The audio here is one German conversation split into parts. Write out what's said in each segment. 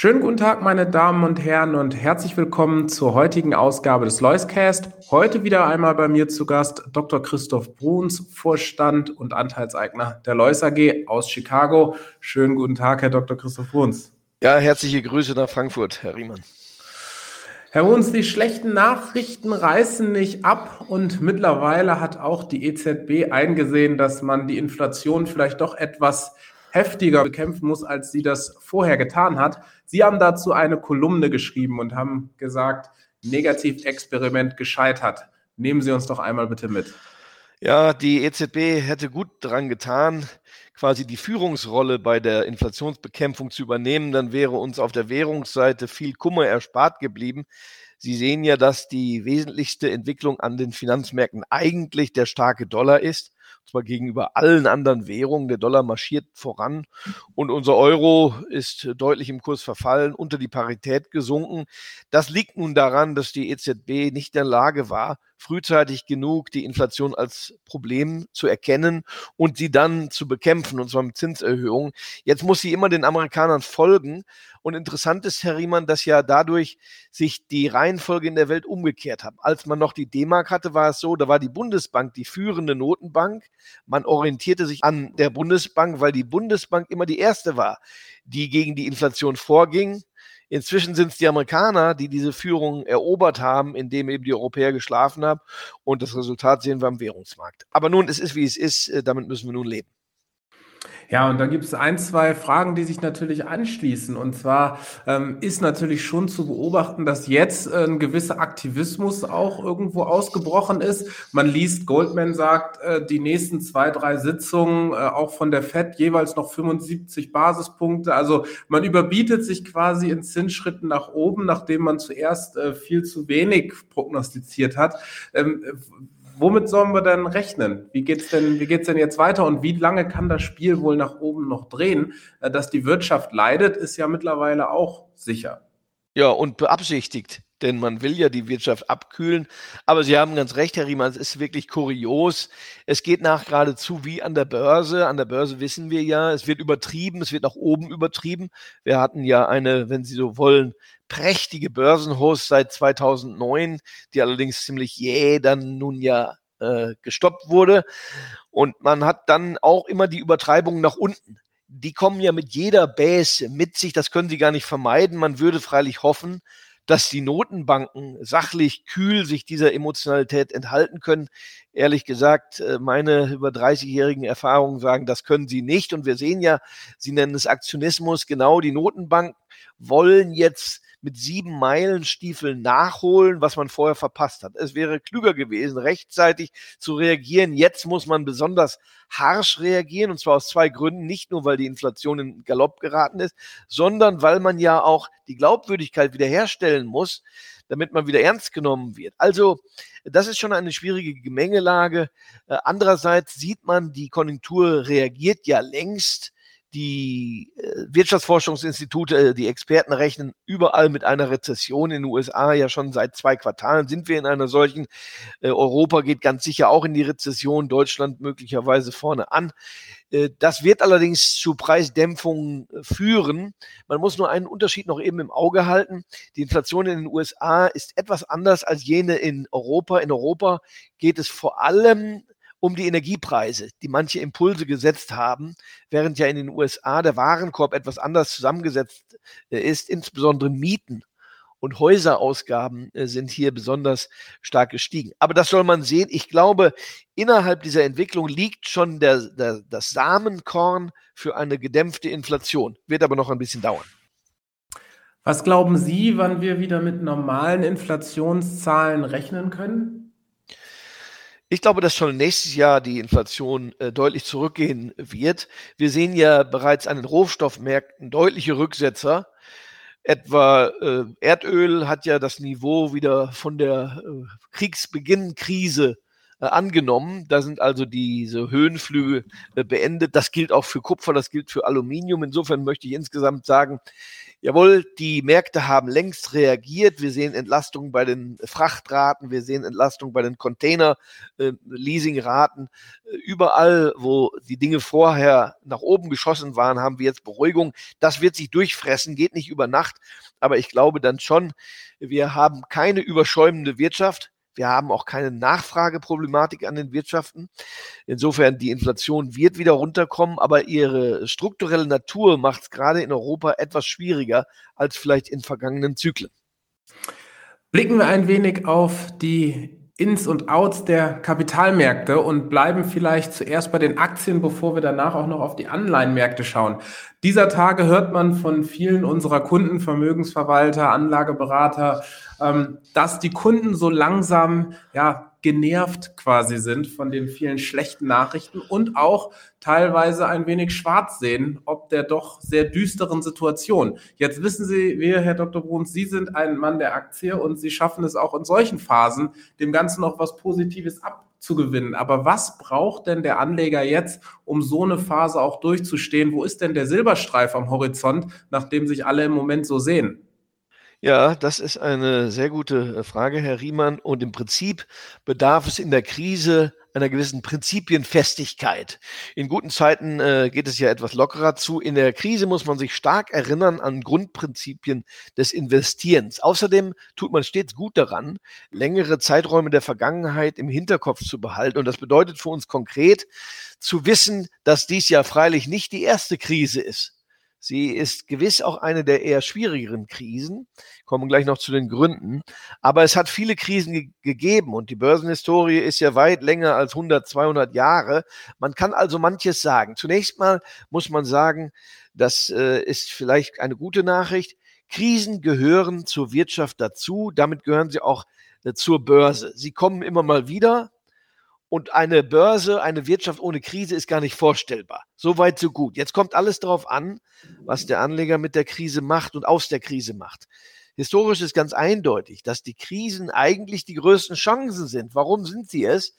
Schönen guten Tag, meine Damen und Herren, und herzlich willkommen zur heutigen Ausgabe des Loiscast. Heute wieder einmal bei mir zu Gast Dr. Christoph Bruns, Vorstand und Anteilseigner der Lois AG aus Chicago. Schönen guten Tag, Herr Dr. Christoph Bruns. Ja, herzliche Grüße nach Frankfurt, Herr Riemann. Herr Bruns, die schlechten Nachrichten reißen nicht ab und mittlerweile hat auch die EZB eingesehen, dass man die Inflation vielleicht doch etwas heftiger bekämpfen muss, als sie das vorher getan hat. Sie haben dazu eine Kolumne geschrieben und haben gesagt, Negativexperiment gescheitert. Nehmen Sie uns doch einmal bitte mit. Ja, die EZB hätte gut daran getan, quasi die Führungsrolle bei der Inflationsbekämpfung zu übernehmen. Dann wäre uns auf der Währungsseite viel Kummer erspart geblieben. Sie sehen ja, dass die wesentlichste Entwicklung an den Finanzmärkten eigentlich der starke Dollar ist zwar gegenüber allen anderen Währungen. Der Dollar marschiert voran und unser Euro ist deutlich im Kurs verfallen, unter die Parität gesunken. Das liegt nun daran, dass die EZB nicht in der Lage war, frühzeitig genug die Inflation als Problem zu erkennen und sie dann zu bekämpfen, und zwar mit Zinserhöhungen. Jetzt muss sie immer den Amerikanern folgen. Und interessant ist, Herr Riemann, dass ja dadurch sich die Reihenfolge in der Welt umgekehrt hat. Als man noch die D-Mark hatte, war es so, da war die Bundesbank die führende Notenbank. Man orientierte sich an der Bundesbank, weil die Bundesbank immer die erste war, die gegen die Inflation vorging. Inzwischen sind es die Amerikaner, die diese Führung erobert haben, indem eben die Europäer geschlafen haben. Und das Resultat sehen wir am Währungsmarkt. Aber nun, es ist, wie es ist. Äh, damit müssen wir nun leben. Ja, und da gibt es ein, zwei Fragen, die sich natürlich anschließen. Und zwar ähm, ist natürlich schon zu beobachten, dass jetzt äh, ein gewisser Aktivismus auch irgendwo ausgebrochen ist. Man liest, Goldman sagt, äh, die nächsten zwei, drei Sitzungen, äh, auch von der FED, jeweils noch 75 Basispunkte. Also man überbietet sich quasi in Zinsschritten nach oben, nachdem man zuerst äh, viel zu wenig prognostiziert hat. Ähm, womit sollen wir denn rechnen? Wie geht's denn, denn jetzt weiter und wie lange kann das Spiel wohl nach oben noch drehen? Äh, dass die Wirtschaft leidet, ist ja mittlerweile auch sicher. Ja, und beabsichtigt, denn man will ja die Wirtschaft abkühlen. Aber Sie haben ganz recht, Herr Riemann, es ist wirklich kurios. Es geht nach geradezu wie an der Börse. An der Börse wissen wir ja, es wird übertrieben, es wird nach oben übertrieben. Wir hatten ja eine, wenn Sie so wollen, prächtige Börsenhost seit 2009, die allerdings ziemlich jäh dann nun ja äh, gestoppt wurde. Und man hat dann auch immer die Übertreibung nach unten. Die kommen ja mit jeder Bäse mit sich, das können sie gar nicht vermeiden. Man würde freilich hoffen, dass die Notenbanken sachlich kühl sich dieser Emotionalität enthalten können. Ehrlich gesagt, äh, meine über 30-jährigen Erfahrungen sagen, das können sie nicht. Und wir sehen ja, Sie nennen es Aktionismus, genau die Notenbanken wollen jetzt mit sieben Meilenstiefeln nachholen, was man vorher verpasst hat. Es wäre klüger gewesen, rechtzeitig zu reagieren. Jetzt muss man besonders harsch reagieren und zwar aus zwei Gründen. Nicht nur, weil die Inflation in Galopp geraten ist, sondern weil man ja auch die Glaubwürdigkeit wiederherstellen muss, damit man wieder ernst genommen wird. Also, das ist schon eine schwierige Gemengelage. Äh, andererseits sieht man, die Konjunktur reagiert ja längst die äh, Wirtschaftsforschungsinstitute, äh, die Experten rechnen überall mit einer Rezession. In den USA ja schon seit zwei Quartalen sind wir in einer solchen. Äh, Europa geht ganz sicher auch in die Rezession, Deutschland möglicherweise vorne an. Das wird allerdings zu Preisdämpfungen führen. Man muss nur einen Unterschied noch eben im Auge halten. Die Inflation in den USA ist etwas anders als jene in Europa. In Europa geht es vor allem um die Energiepreise, die manche Impulse gesetzt haben, während ja in den USA der Warenkorb etwas anders zusammengesetzt äh, ist, insbesondere Mieten und Häuserausgaben äh, sind hier besonders stark gestiegen. Aber das soll man sehen. Ich glaube, innerhalb dieser Entwicklung liegt schon der, der, das Samenkorn für eine gedämpfte Inflation. Wird aber noch ein bisschen dauern. Was glauben Sie, wann wir wieder mit normalen Inflationszahlen rechnen können? Ich glaube, dass schon nächstes Jahr die Inflation äh, deutlich zurückgehen wird. Wir sehen ja bereits an den Rohstoffmärkten deutliche Rücksetzer. Etwa äh, Erdöl hat ja das Niveau wieder von der äh, Kriegsbeginn-Krise äh, angenommen. Da sind also diese Höhenflüge äh, beendet. Das gilt auch für Kupfer, das gilt für Aluminium. Insofern möchte ich insgesamt sagen, Jawohl, die Märkte haben längst reagiert. Wir sehen Entlastung bei den Frachtraten, wir sehen Entlastung bei den Container-Leasingraten. Äh, Überall, wo die Dinge vorher nach oben geschossen waren, haben wir jetzt Beruhigung. Das wird sich durchfressen, geht nicht über Nacht. Aber ich glaube dann schon, wir haben keine überschäumende Wirtschaft. Wir haben auch keine Nachfrageproblematik an den Wirtschaften. Insofern, die Inflation wird wieder runterkommen, aber ihre strukturelle Natur macht es gerade in Europa etwas schwieriger als vielleicht in vergangenen Zyklen. Blicken wir ein wenig auf die ins und Outs der Kapitalmärkte und bleiben vielleicht zuerst bei den Aktien, bevor wir danach auch noch auf die Anleihenmärkte schauen. Dieser Tage hört man von vielen unserer Kunden, Vermögensverwalter, Anlageberater, ähm, dass die Kunden so langsam ja genervt quasi sind von den vielen schlechten Nachrichten und auch teilweise ein wenig schwarz sehen, ob der doch sehr düsteren Situation. Jetzt wissen Sie, wir, Herr Dr. Bruns, Sie sind ein Mann der Aktie und Sie schaffen es auch in solchen Phasen, dem Ganzen noch was Positives abzugewinnen. Aber was braucht denn der Anleger jetzt, um so eine Phase auch durchzustehen? Wo ist denn der Silberstreif am Horizont, nachdem sich alle im Moment so sehen? Ja, das ist eine sehr gute äh, Frage, Herr Riemann. Und im Prinzip bedarf es in der Krise einer gewissen Prinzipienfestigkeit. In guten Zeiten äh, geht es ja etwas lockerer zu. In der Krise muss man sich stark erinnern an Grundprinzipien des Investierens. Außerdem tut man stets gut daran, längere Zeiträume der Vergangenheit im Hinterkopf zu behalten. Und das bedeutet für uns konkret zu wissen, dass dies ja freilich nicht die erste Krise ist Sie ist gewiss auch eine der eher schwierigeren Krisen. Kommen gleich noch zu den Gründen. Aber es hat viele Krisen ge gegeben und die Börsenhistorie ist ja weit länger als 100, 200 Jahre. Man kann also manches sagen. Zunächst mal muss man sagen, das äh, ist vielleicht eine gute Nachricht. Krisen gehören zur Wirtschaft dazu. Damit gehören sie auch äh, zur Börse. Sie kommen immer mal wieder. Und eine Börse, eine Wirtschaft ohne Krise ist gar nicht vorstellbar. So weit, so gut. Jetzt kommt alles darauf an, was der Anleger mit der Krise macht und aus der Krise macht. Historisch ist ganz eindeutig, dass die Krisen eigentlich die größten Chancen sind. Warum sind sie es?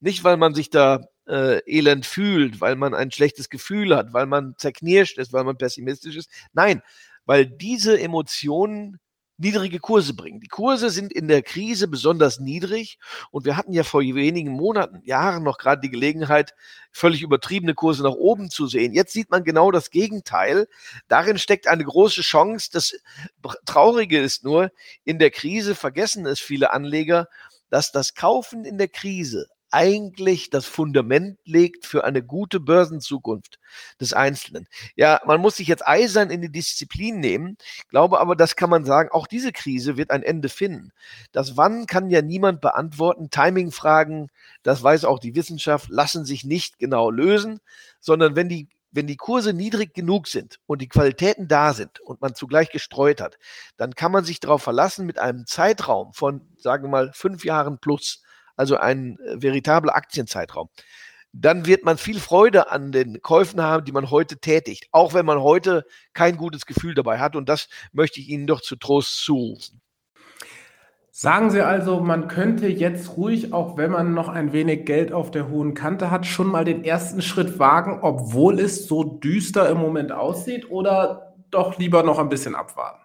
Nicht, weil man sich da äh, elend fühlt, weil man ein schlechtes Gefühl hat, weil man zerknirscht ist, weil man pessimistisch ist. Nein, weil diese Emotionen niedrige Kurse bringen. Die Kurse sind in der Krise besonders niedrig und wir hatten ja vor wenigen Monaten, Jahren noch gerade die Gelegenheit, völlig übertriebene Kurse nach oben zu sehen. Jetzt sieht man genau das Gegenteil. Darin steckt eine große Chance. Das Traurige ist nur, in der Krise vergessen es viele Anleger, dass das Kaufen in der Krise eigentlich das Fundament legt für eine gute Börsenzukunft des Einzelnen. Ja, man muss sich jetzt eisern in die Disziplin nehmen, glaube aber, das kann man sagen, auch diese Krise wird ein Ende finden. Das Wann kann ja niemand beantworten. Timingfragen, das weiß auch die Wissenschaft, lassen sich nicht genau lösen, sondern wenn die wenn die Kurse niedrig genug sind und die Qualitäten da sind und man zugleich gestreut hat, dann kann man sich darauf verlassen, mit einem Zeitraum von, sagen wir mal, fünf Jahren plus, also ein äh, veritabler Aktienzeitraum, dann wird man viel Freude an den Käufen haben, die man heute tätigt, auch wenn man heute kein gutes Gefühl dabei hat. Und das möchte ich Ihnen doch zu Trost zurufen. Sagen Sie also, man könnte jetzt ruhig, auch wenn man noch ein wenig Geld auf der hohen Kante hat, schon mal den ersten Schritt wagen, obwohl es so düster im Moment aussieht, oder doch lieber noch ein bisschen abwarten?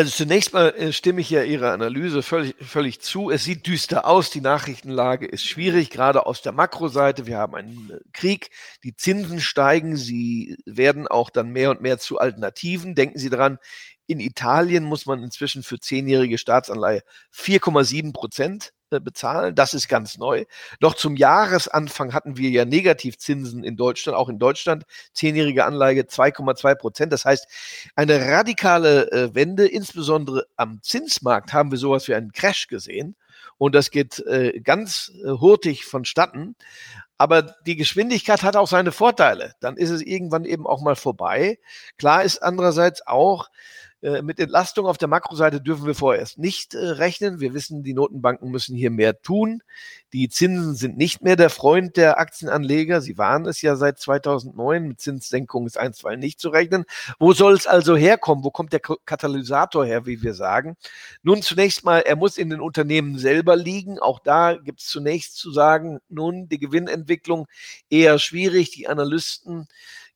Also zunächst mal äh, stimme ich ja Ihrer Analyse völlig, völlig zu. Es sieht düster aus, die Nachrichtenlage ist schwierig, gerade aus der Makroseite. Wir haben einen äh, Krieg, die Zinsen steigen, sie werden auch dann mehr und mehr zu Alternativen. Denken Sie daran, in Italien muss man inzwischen für zehnjährige Staatsanleihe 4,7 Prozent bezahlen. Das ist ganz neu. Noch zum Jahresanfang hatten wir ja Negativzinsen in Deutschland, auch in Deutschland, zehnjährige Anleihe 2,2 Prozent. Das heißt, eine radikale äh, Wende, insbesondere am Zinsmarkt haben wir sowas wie einen Crash gesehen. Und das geht äh, ganz äh, hurtig vonstatten. Aber die Geschwindigkeit hat auch seine Vorteile. Dann ist es irgendwann eben auch mal vorbei. Klar ist andererseits auch, Äh, mit Entlastung auf der Makroseite dürfen wir vorerst nicht äh, rechnen. Wir wissen, die Notenbanken müssen hier mehr tun. Die Zinsen sind nicht mehr der Freund der Aktienanleger. Sie waren es ja seit 2009. Mit Zinssenkung ist einstweilen nicht zu rechnen. Wo soll es also herkommen? Wo kommt der Katalysator her, wie wir sagen? Nun, zunächst mal, er muss in den Unternehmen selber liegen. Auch da gibt es zunächst zu sagen, nun, die Gewinnentwicklung eher schwierig. Die Analysten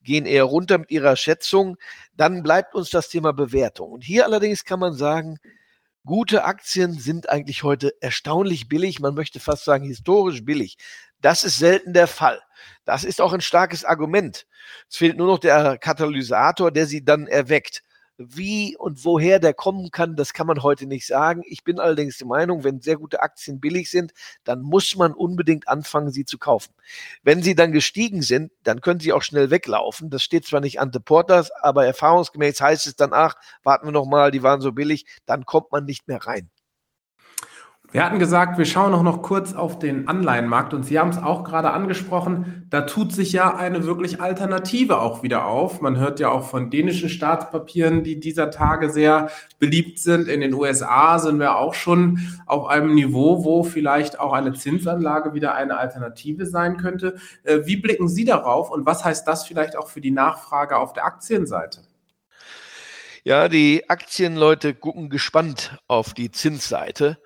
gehen eher runter mit ihrer Schätzung. Dann bleibt uns das Thema Bewertung. Und hier allerdings kann man sagen, gute Aktien sind eigentlich heute erstaunlich billig. Man möchte fast sagen historisch billig. Das ist selten der Fall. Das ist auch ein starkes Argument. Es fehlt nur noch der Katalysator, der sie dann erweckt. Wie und woher der kommen kann, das kann man heute nicht sagen. Ich bin allerdings der Meinung, wenn sehr gute Aktien billig sind, dann muss man unbedingt anfangen, sie zu kaufen. Wenn sie dann gestiegen sind, dann können sie auch schnell weglaufen. Das steht zwar nicht ante Portas, aber erfahrungsgemäß heißt es dann, ach, warten wir noch mal, die waren so billig, dann kommt man nicht mehr rein. Wir hatten gesagt, wir schauen auch noch kurz auf den Anleihenmarkt und Sie haben es auch gerade angesprochen, da tut sich ja eine wirklich Alternative auch wieder auf. Man hört ja auch von dänischen Staatspapieren, die dieser Tage sehr beliebt sind. In den USA sind wir auch schon auf einem Niveau, wo vielleicht auch eine Zinsanlage wieder eine Alternative sein könnte. Äh, wie blicken Sie darauf und was heißt das vielleicht auch für die Nachfrage auf der Aktienseite? Ja, die Aktienleute gucken gespannt auf die Zinsseite.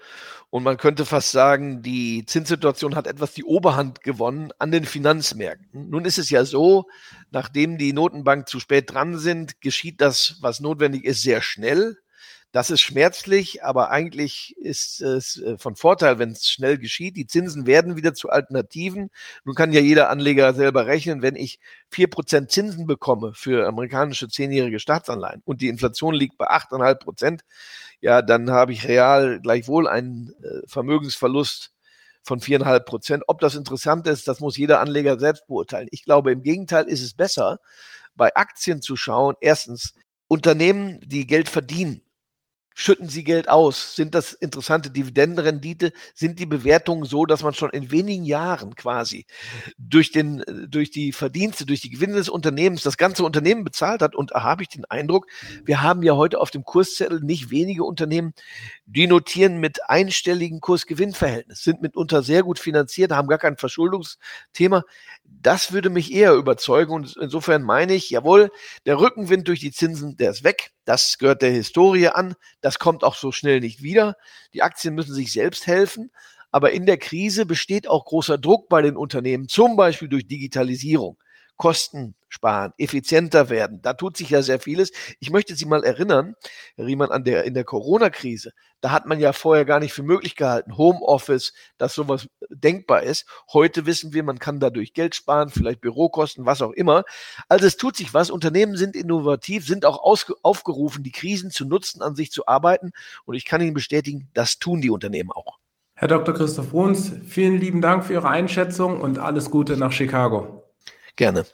Und man könnte fast sagen, die Zinssituation hat etwas die Oberhand gewonnen an den Finanzmärkten. Nun ist es ja so, nachdem die Notenbank zu spät dran sind, geschieht das, was notwendig ist, sehr schnell. Das ist schmerzlich, aber eigentlich ist es äh, von Vorteil, wenn es schnell geschieht. Die Zinsen werden wieder zu Alternativen. Nun kann ja jeder Anleger selber rechnen, wenn ich vier Prozent Zinsen bekomme für amerikanische zehnjährige Staatsanleihen und die Inflation liegt bei achteinhalb Prozent, ja, dann habe ich real gleichwohl einen äh, Vermögensverlust von viereinhalb Prozent. Ob das interessant ist, das muss jeder Anleger selbst beurteilen. Ich glaube, im Gegenteil ist es besser, bei Aktien zu schauen. Erstens, Unternehmen, die Geld verdienen, schütten sie Geld aus? Sind das interessante Dividendenrendite? Sind die Bewertungen so, dass man schon in wenigen Jahren quasi durch, den, durch die Verdienste, durch die Gewinne des Unternehmens das ganze Unternehmen bezahlt hat? Und da habe ich den Eindruck, wir haben ja heute auf dem Kurszettel nicht wenige Unternehmen, die notieren mit einstelligen Kursgewinnverhältnis, sind mitunter sehr gut finanziert, haben gar kein Verschuldungsthema. Das würde mich eher überzeugen. Und insofern meine ich, jawohl, der Rückenwind durch die Zinsen, der ist weg. Das gehört der Historie an. Das kommt auch so schnell nicht wieder. Die Aktien müssen sich selbst helfen. Aber in der Krise besteht auch großer Druck bei den Unternehmen, zum Beispiel durch Digitalisierung. Kosten sparen, effizienter werden. Da tut sich ja sehr vieles. Ich möchte Sie mal erinnern, Herr Riemann, an der, in der Corona-Krise, da hat man ja vorher gar nicht für möglich gehalten, Homeoffice, dass sowas denkbar ist. Heute wissen wir, man kann dadurch Geld sparen, vielleicht Bürokosten, was auch immer. Also es tut sich was. Unternehmen sind innovativ, sind auch aufgerufen, die Krisen zu nutzen, an sich zu arbeiten. Und ich kann Ihnen bestätigen, das tun die Unternehmen auch. Herr Dr. Christoph Bruns, vielen lieben Dank für Ihre Einschätzung und alles Gute nach Chicago. Gerne.